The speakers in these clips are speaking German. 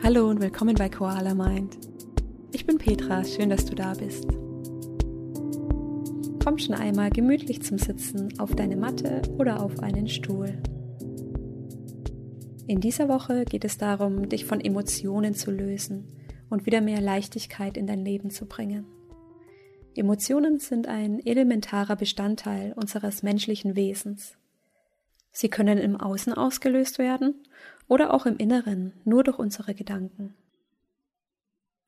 Hallo und willkommen bei Koala Mind. Ich bin Petra, schön, dass du da bist. Komm schon einmal gemütlich zum Sitzen auf deine Matte oder auf einen Stuhl. In dieser Woche geht es darum, dich von Emotionen zu lösen und wieder mehr Leichtigkeit in dein Leben zu bringen. Emotionen sind ein elementarer Bestandteil unseres menschlichen Wesens. Sie können im Außen ausgelöst werden oder auch im Inneren, nur durch unsere Gedanken.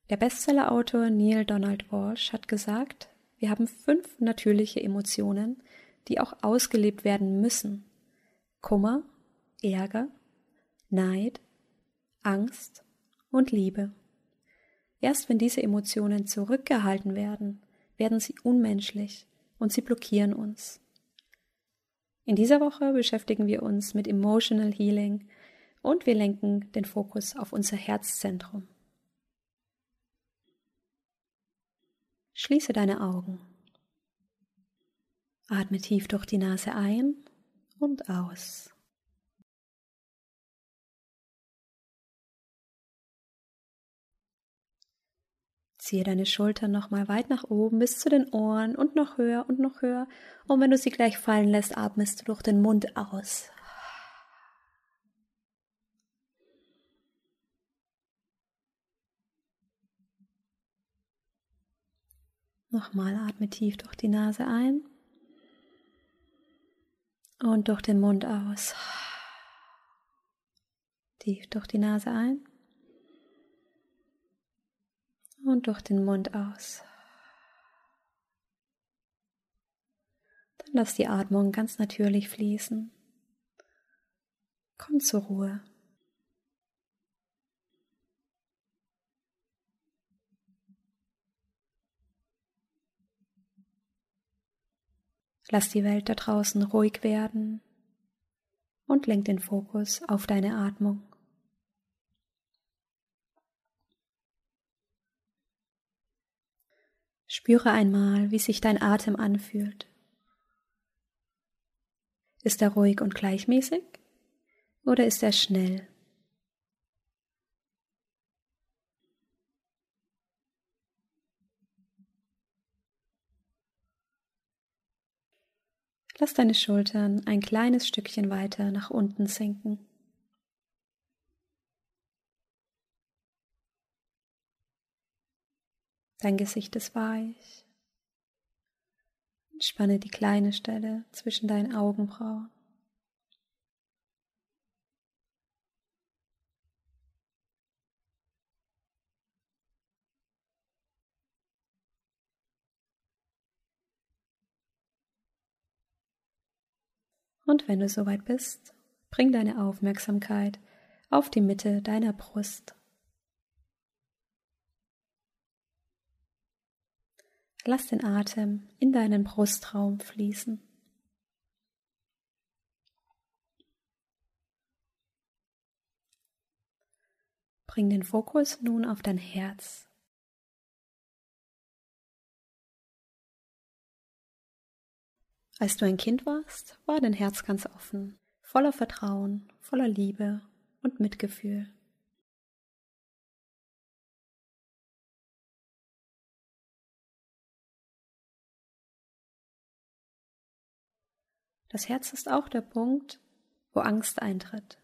Der Bestsellerautor Neil Donald Walsh hat gesagt, wir haben fünf natürliche Emotionen, die auch ausgelebt werden müssen. Kummer, Ärger, Neid, Angst und Liebe. Erst wenn diese Emotionen zurückgehalten werden, werden sie unmenschlich und sie blockieren uns. In dieser Woche beschäftigen wir uns mit Emotional Healing und wir lenken den Fokus auf unser Herzzentrum. Schließe deine Augen. Atme tief durch die Nase ein und aus. Ziehe deine Schultern nochmal weit nach oben bis zu den Ohren und noch höher und noch höher. Und wenn du sie gleich fallen lässt, atmest du durch den Mund aus. Nochmal atme tief durch die Nase ein und durch den Mund aus. Tief durch die Nase ein und durch den Mund aus. Dann lass die Atmung ganz natürlich fließen. Komm zur Ruhe. Lass die Welt da draußen ruhig werden und lenk den Fokus auf deine Atmung. Spüre einmal, wie sich dein Atem anfühlt. Ist er ruhig und gleichmäßig oder ist er schnell? Lass deine Schultern ein kleines Stückchen weiter nach unten sinken. Dein Gesicht ist weich. Entspanne die kleine Stelle zwischen deinen Augenbrauen. Und wenn du soweit bist, bring deine Aufmerksamkeit auf die Mitte deiner Brust. Lass den Atem in deinen Brustraum fließen. Bring den Fokus nun auf dein Herz. Als du ein Kind warst, war dein Herz ganz offen, voller Vertrauen, voller Liebe und Mitgefühl. Das Herz ist auch der Punkt, wo Angst eintritt.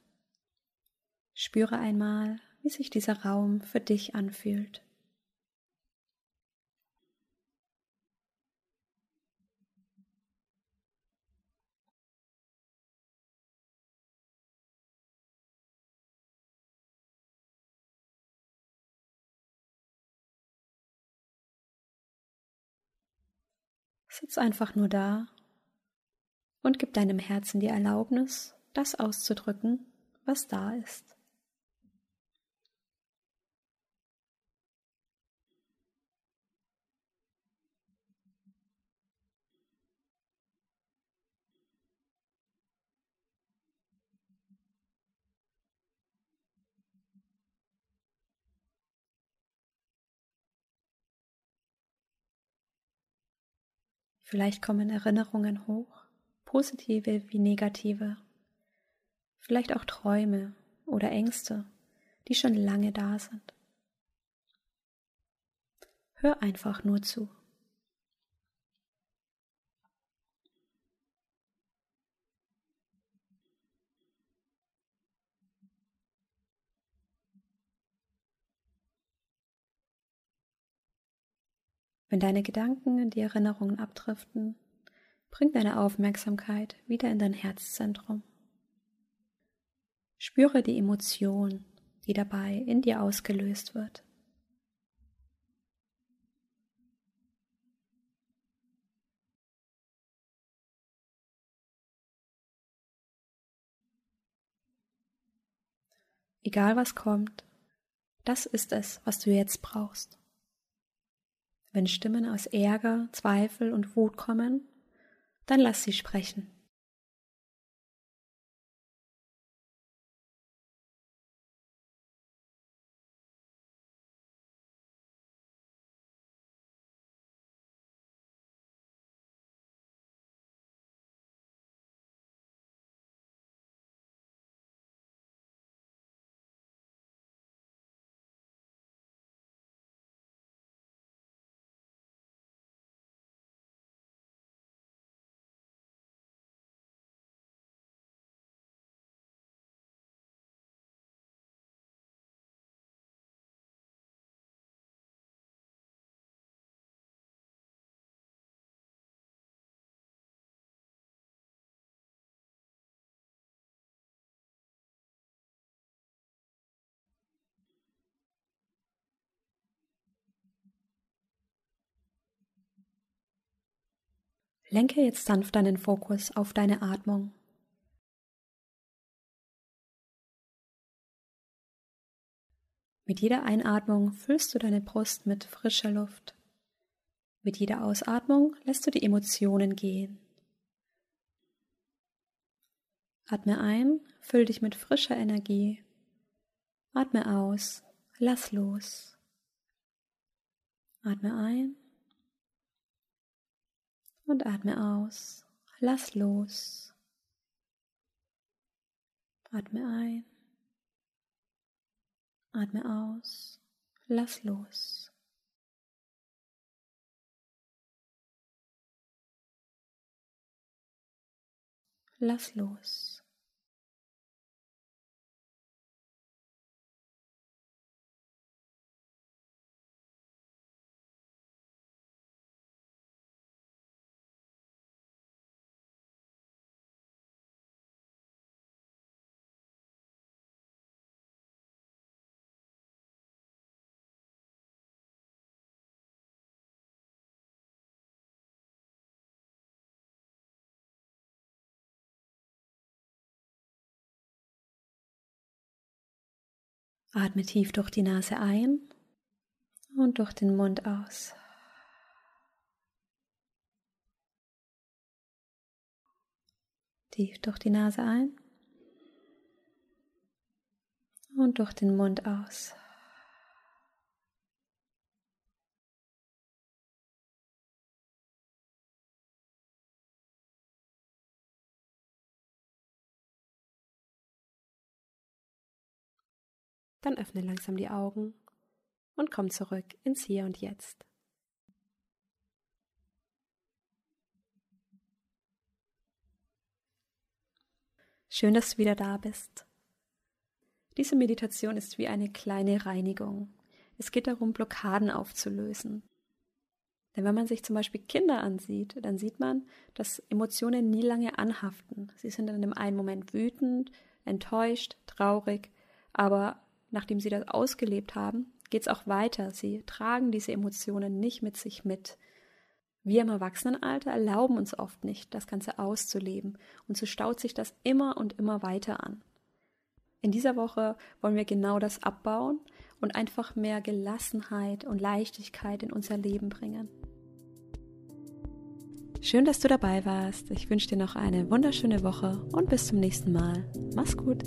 Spüre einmal, wie sich dieser Raum für dich anfühlt. Sitz einfach nur da und gib deinem Herzen die Erlaubnis, das auszudrücken, was da ist. Vielleicht kommen Erinnerungen hoch, positive wie negative, vielleicht auch Träume oder Ängste, die schon lange da sind. Hör einfach nur zu. Wenn deine Gedanken in die Erinnerungen abdriften, bring deine Aufmerksamkeit wieder in dein Herzzentrum. Spüre die Emotion, die dabei in dir ausgelöst wird. Egal was kommt, das ist es, was du jetzt brauchst. Wenn Stimmen aus Ärger, Zweifel und Wut kommen, dann lass sie sprechen. Lenke jetzt sanft deinen Fokus auf deine Atmung. Mit jeder Einatmung füllst du deine Brust mit frischer Luft. Mit jeder Ausatmung lässt du die Emotionen gehen. Atme ein, füll dich mit frischer Energie. Atme aus, lass los. Atme ein und atme aus. Lass los. Atme ein. Atme aus. Lass los. Lass los. Atme tief durch die Nase ein und durch den Mund aus. Tief durch die Nase ein und durch den Mund aus. Dann öffne langsam die Augen und komm zurück ins Hier und Jetzt. Schön, dass du wieder da bist. Diese Meditation ist wie eine kleine Reinigung. Es geht darum, Blockaden aufzulösen. Denn wenn man sich zum Beispiel Kinder ansieht, dann sieht man, dass Emotionen nie lange anhaften. Sie sind in einem einen Moment wütend, enttäuscht, traurig, aber nachdem sie das ausgelebt haben, geht es auch weiter. Sie tragen diese Emotionen nicht mit sich mit. Wir im Erwachsenenalter erlauben uns oft nicht, das Ganze auszuleben, und so staut sich das immer und immer weiter an. In dieser Woche wollen wir genau das abbauen und einfach mehr Gelassenheit und Leichtigkeit in unser Leben bringen. Schön, dass du dabei warst. Ich wünsche dir noch eine wunderschöne Woche und bis zum nächsten Mal. Mach's gut.